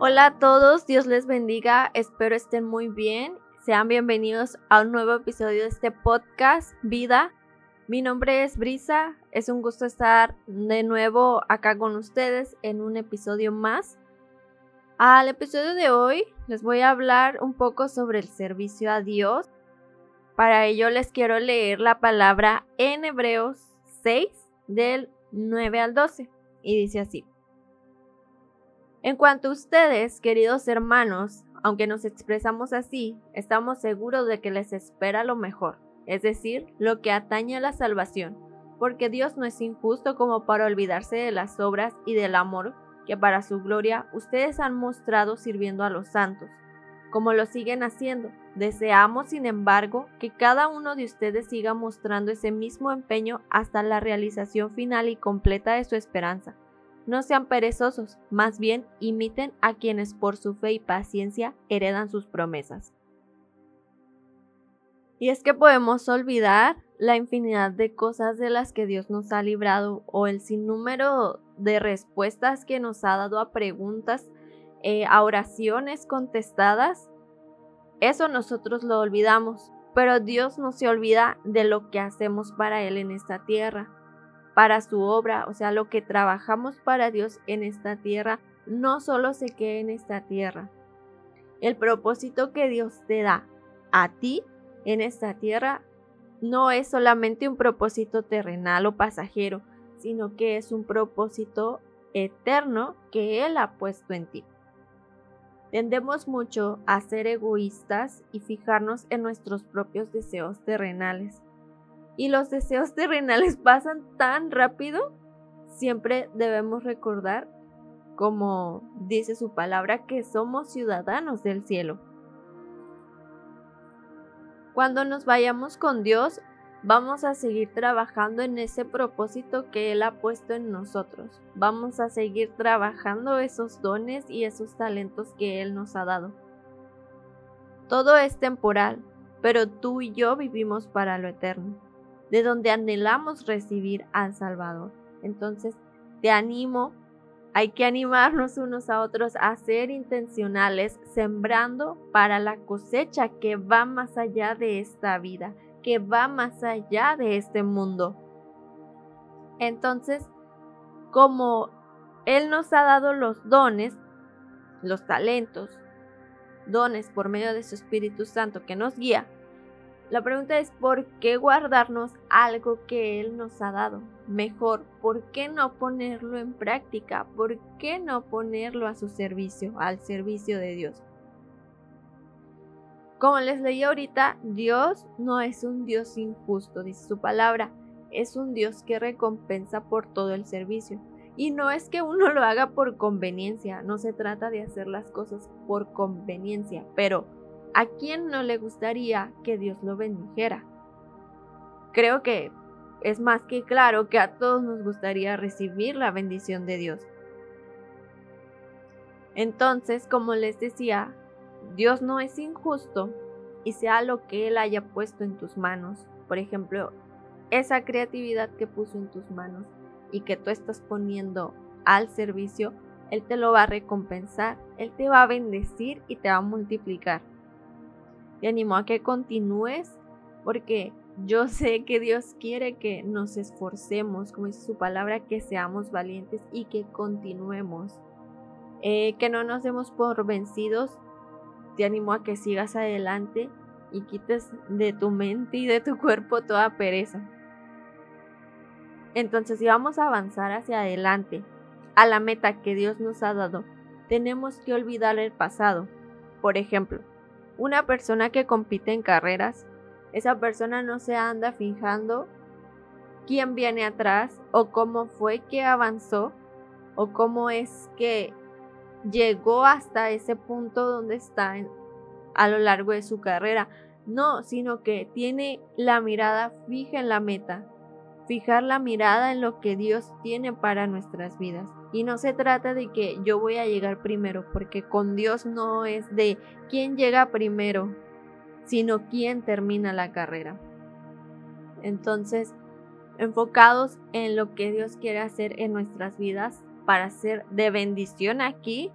Hola a todos, Dios les bendiga, espero estén muy bien. Sean bienvenidos a un nuevo episodio de este podcast, Vida. Mi nombre es Brisa, es un gusto estar de nuevo acá con ustedes en un episodio más. Al episodio de hoy les voy a hablar un poco sobre el servicio a Dios. Para ello les quiero leer la palabra en Hebreos 6 del 9 al 12 y dice así. En cuanto a ustedes, queridos hermanos, aunque nos expresamos así, estamos seguros de que les espera lo mejor, es decir, lo que atañe a la salvación, porque Dios no es injusto como para olvidarse de las obras y del amor que para su gloria ustedes han mostrado sirviendo a los santos, como lo siguen haciendo. Deseamos, sin embargo, que cada uno de ustedes siga mostrando ese mismo empeño hasta la realización final y completa de su esperanza no sean perezosos, más bien imiten a quienes por su fe y paciencia heredan sus promesas. Y es que podemos olvidar la infinidad de cosas de las que Dios nos ha librado o el sinnúmero de respuestas que nos ha dado a preguntas, eh, a oraciones contestadas. Eso nosotros lo olvidamos, pero Dios no se olvida de lo que hacemos para Él en esta tierra para su obra, o sea, lo que trabajamos para Dios en esta tierra, no solo se quede en esta tierra. El propósito que Dios te da a ti en esta tierra no es solamente un propósito terrenal o pasajero, sino que es un propósito eterno que Él ha puesto en ti. Tendemos mucho a ser egoístas y fijarnos en nuestros propios deseos terrenales y los deseos terrenales pasan tan rápido, siempre debemos recordar, como dice su palabra, que somos ciudadanos del cielo. Cuando nos vayamos con Dios, vamos a seguir trabajando en ese propósito que Él ha puesto en nosotros. Vamos a seguir trabajando esos dones y esos talentos que Él nos ha dado. Todo es temporal, pero tú y yo vivimos para lo eterno de donde anhelamos recibir al Salvador. Entonces, te animo, hay que animarnos unos a otros a ser intencionales, sembrando para la cosecha que va más allá de esta vida, que va más allá de este mundo. Entonces, como Él nos ha dado los dones, los talentos, dones por medio de su Espíritu Santo que nos guía, la pregunta es, ¿por qué guardarnos algo que Él nos ha dado? Mejor, ¿por qué no ponerlo en práctica? ¿Por qué no ponerlo a su servicio, al servicio de Dios? Como les leí ahorita, Dios no es un Dios injusto, dice su palabra, es un Dios que recompensa por todo el servicio. Y no es que uno lo haga por conveniencia, no se trata de hacer las cosas por conveniencia, pero ¿A quién no le gustaría que Dios lo bendijera? Creo que es más que claro que a todos nos gustaría recibir la bendición de Dios. Entonces, como les decía, Dios no es injusto y sea lo que Él haya puesto en tus manos, por ejemplo, esa creatividad que puso en tus manos y que tú estás poniendo al servicio, Él te lo va a recompensar, Él te va a bendecir y te va a multiplicar. Te animo a que continúes porque yo sé que Dios quiere que nos esforcemos, como dice su palabra, que seamos valientes y que continuemos. Eh, que no nos demos por vencidos. Te animo a que sigas adelante y quites de tu mente y de tu cuerpo toda pereza. Entonces, si vamos a avanzar hacia adelante, a la meta que Dios nos ha dado, tenemos que olvidar el pasado. Por ejemplo, una persona que compite en carreras, esa persona no se anda fijando quién viene atrás o cómo fue que avanzó o cómo es que llegó hasta ese punto donde está a lo largo de su carrera. No, sino que tiene la mirada fija en la meta, fijar la mirada en lo que Dios tiene para nuestras vidas. Y no se trata de que yo voy a llegar primero, porque con Dios no es de quién llega primero, sino quién termina la carrera. Entonces, enfocados en lo que Dios quiere hacer en nuestras vidas para ser de bendición aquí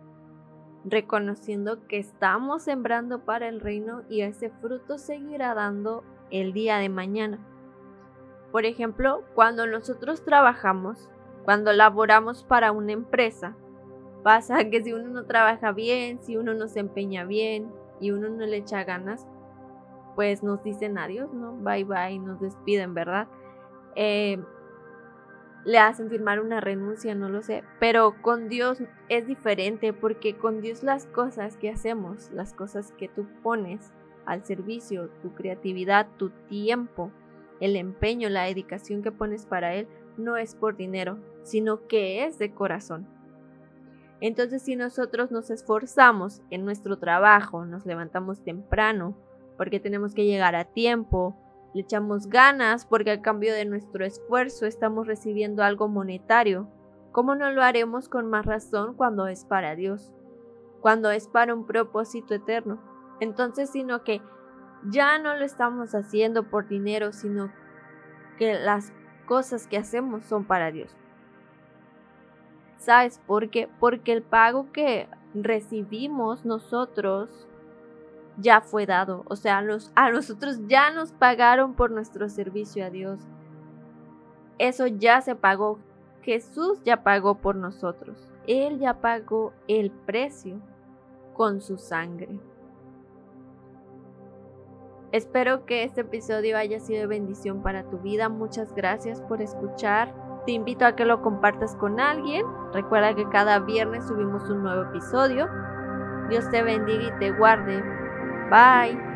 reconociendo que estamos sembrando para el reino y ese fruto seguirá dando el día de mañana. Por ejemplo, cuando nosotros trabajamos, cuando laboramos para una empresa, pasa que si uno no trabaja bien, si uno no se empeña bien y uno no le echa ganas, pues nos dicen adiós, ¿no? Bye bye, nos despiden, ¿verdad? Eh, le hacen firmar una renuncia, no lo sé. Pero con Dios es diferente porque con Dios las cosas que hacemos, las cosas que tú pones al servicio, tu creatividad, tu tiempo, el empeño, la dedicación que pones para Él, no es por dinero, sino que es de corazón. Entonces si nosotros nos esforzamos en nuestro trabajo, nos levantamos temprano, porque tenemos que llegar a tiempo, le echamos ganas porque a cambio de nuestro esfuerzo estamos recibiendo algo monetario. ¿Cómo no lo haremos con más razón cuando es para Dios? Cuando es para un propósito eterno. Entonces, sino que ya no lo estamos haciendo por dinero, sino que las cosas que hacemos son para Dios. ¿Sabes por qué? Porque el pago que recibimos nosotros ya fue dado. O sea, a nosotros ya nos pagaron por nuestro servicio a Dios. Eso ya se pagó. Jesús ya pagó por nosotros. Él ya pagó el precio con su sangre. Espero que este episodio haya sido de bendición para tu vida. Muchas gracias por escuchar. Te invito a que lo compartas con alguien. Recuerda que cada viernes subimos un nuevo episodio. Dios te bendiga y te guarde. Bye.